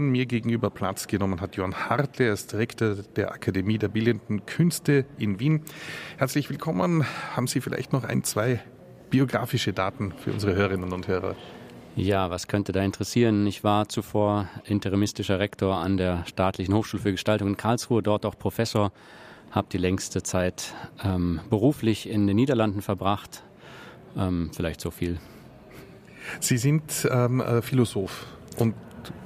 Stunden mir gegenüber Platz genommen hat Johann Hartle, er ist Direktor der Akademie der Bildenden Künste in Wien. Herzlich willkommen. Haben Sie vielleicht noch ein, zwei biografische Daten für unsere Hörerinnen und Hörer? Ja, was könnte da interessieren? Ich war zuvor interimistischer Rektor an der Staatlichen Hochschule für Gestaltung in Karlsruhe, dort auch Professor, habe die längste Zeit ähm, beruflich in den Niederlanden verbracht. Ähm, vielleicht so viel. Sie sind ähm, äh, Philosoph und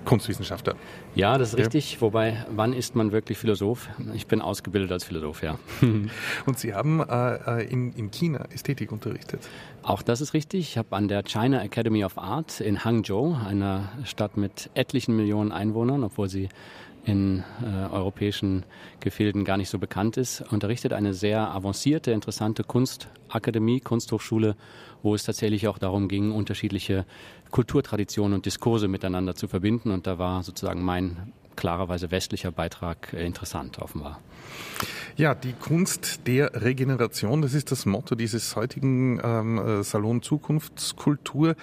Kunstwissenschaftler. Ja, das ist ja. richtig. Wobei, wann ist man wirklich Philosoph? Ich bin ausgebildet als Philosoph, ja. Und Sie haben äh, äh, in, in China Ästhetik unterrichtet? Auch das ist richtig. Ich habe an der China Academy of Art in Hangzhou, einer Stadt mit etlichen Millionen Einwohnern, obwohl sie in äh, europäischen Gefilden gar nicht so bekannt ist, unterrichtet eine sehr avancierte, interessante Kunstakademie, Kunsthochschule, wo es tatsächlich auch darum ging, unterschiedliche Kulturtraditionen und Diskurse miteinander zu verbinden. Und da war sozusagen mein klarerweise westlicher Beitrag äh, interessant, offenbar. Ja, die Kunst der Regeneration, das ist das Motto dieses heutigen ähm, äh, Salon Zukunftskultur.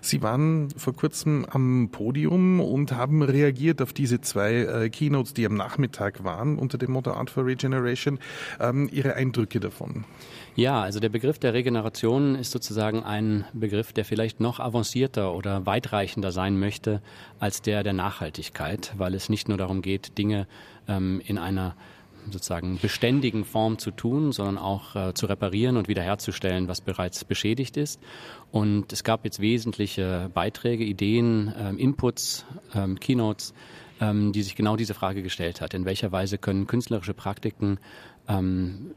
Sie waren vor kurzem am Podium und haben reagiert auf diese zwei äh, Keynotes, die am Nachmittag waren, unter dem Motto Art for Regeneration. Ähm, Ihre Eindrücke davon? Ja, also der Begriff der Regeneration ist sozusagen ein Begriff, der vielleicht noch avancierter oder weitreichender sein möchte als der der Nachhaltigkeit, weil es nicht nur darum geht, Dinge ähm, in einer sozusagen beständigen Form zu tun, sondern auch äh, zu reparieren und wiederherzustellen, was bereits beschädigt ist. Und es gab jetzt wesentliche Beiträge, Ideen, ähm, Inputs, ähm, Keynotes, ähm, die sich genau diese Frage gestellt hat. In welcher Weise können künstlerische Praktiken ähm,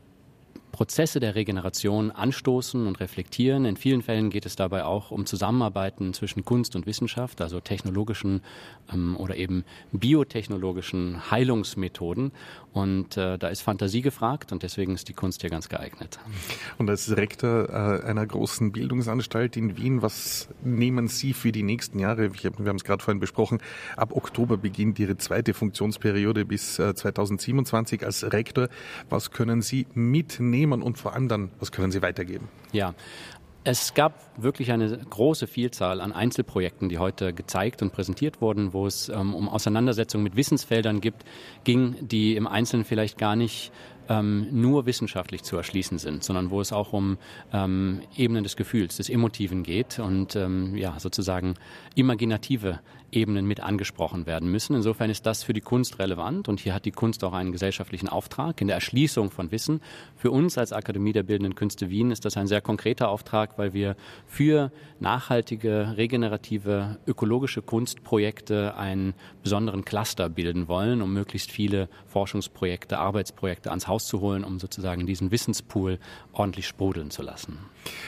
Prozesse der Regeneration anstoßen und reflektieren. In vielen Fällen geht es dabei auch um Zusammenarbeiten zwischen Kunst und Wissenschaft, also technologischen ähm, oder eben biotechnologischen Heilungsmethoden. Und äh, da ist Fantasie gefragt und deswegen ist die Kunst hier ganz geeignet. Und als Rektor äh, einer großen Bildungsanstalt in Wien, was nehmen Sie für die nächsten Jahre? wir haben es gerade vorhin besprochen. Ab Oktober beginnt Ihre zweite Funktionsperiode bis äh, 2027 als Rektor. Was können Sie mitnehmen und vor allem dann, was können Sie weitergeben? Ja, es gab wirklich eine große Vielzahl an Einzelprojekten, die heute gezeigt und präsentiert wurden, wo es ähm, um Auseinandersetzungen mit Wissensfeldern gibt, ging, die im Einzelnen vielleicht gar nicht ähm, nur wissenschaftlich zu erschließen sind, sondern wo es auch um ähm, Ebenen des Gefühls, des Emotiven geht und ähm, ja sozusagen imaginative Ebenen mit angesprochen werden müssen. Insofern ist das für die Kunst relevant und hier hat die Kunst auch einen gesellschaftlichen Auftrag in der Erschließung von Wissen. Für uns als Akademie der Bildenden Künste Wien ist das ein sehr konkreter Auftrag, weil wir für nachhaltige, regenerative, ökologische Kunstprojekte einen besonderen Cluster bilden wollen, um möglichst viele Forschungsprojekte, Arbeitsprojekte ans Haus rauszuholen, um sozusagen diesen Wissenspool ordentlich sprudeln zu lassen.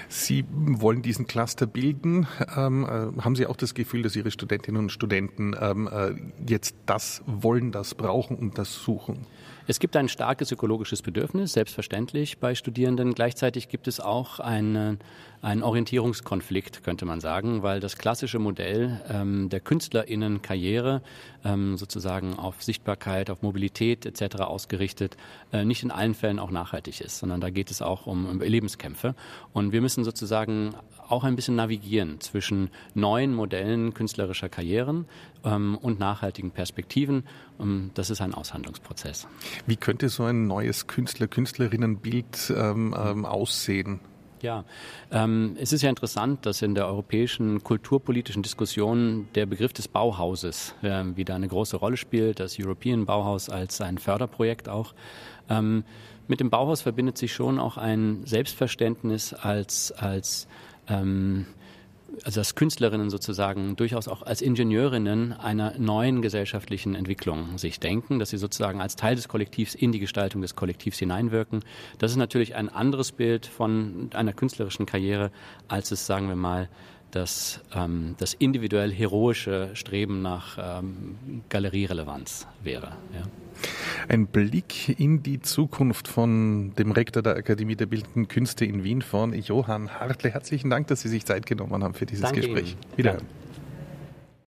Sie wollen diesen Cluster bilden. Ähm, äh, haben Sie auch das Gefühl, dass Ihre Studentinnen und Studenten ähm, äh, jetzt das wollen, das brauchen und das suchen? Es gibt ein starkes ökologisches Bedürfnis, selbstverständlich bei Studierenden. Gleichzeitig gibt es auch einen, einen Orientierungskonflikt, könnte man sagen, weil das klassische Modell ähm, der KünstlerInnen-Karriere ähm, sozusagen auf Sichtbarkeit, auf Mobilität etc. ausgerichtet, äh, nicht in allen Fällen auch nachhaltig ist, sondern da geht es auch um, um Lebenskämpfe. Und wir müssen sozusagen auch ein bisschen navigieren zwischen neuen Modellen künstlerischer Karrieren ähm, und nachhaltigen Perspektiven. Ähm, das ist ein Aushandlungsprozess. Wie könnte so ein neues Künstler-Künstlerinnenbild ähm, ähm, aussehen? Ja, ähm, es ist ja interessant, dass in der europäischen kulturpolitischen Diskussion der Begriff des Bauhauses äh, wieder eine große Rolle spielt, das European Bauhaus als ein Förderprojekt auch. Ähm, mit dem Bauhaus verbindet sich schon auch ein Selbstverständnis als, als ähm, also dass Künstlerinnen sozusagen durchaus auch als Ingenieurinnen einer neuen gesellschaftlichen Entwicklung sich denken, dass sie sozusagen als Teil des Kollektivs in die Gestaltung des Kollektivs hineinwirken. Das ist natürlich ein anderes Bild von einer künstlerischen Karriere, als es, sagen wir mal, das, ähm, das individuell heroische Streben nach ähm, Galerierelevanz wäre. Ja. Ein Blick in die Zukunft von dem Rektor der Akademie der Bildenden Künste in Wien von Johann Hartle. Herzlichen Dank, dass Sie sich Zeit genommen haben für dieses Danke Gespräch. Ihnen. Wiederhören. Ja.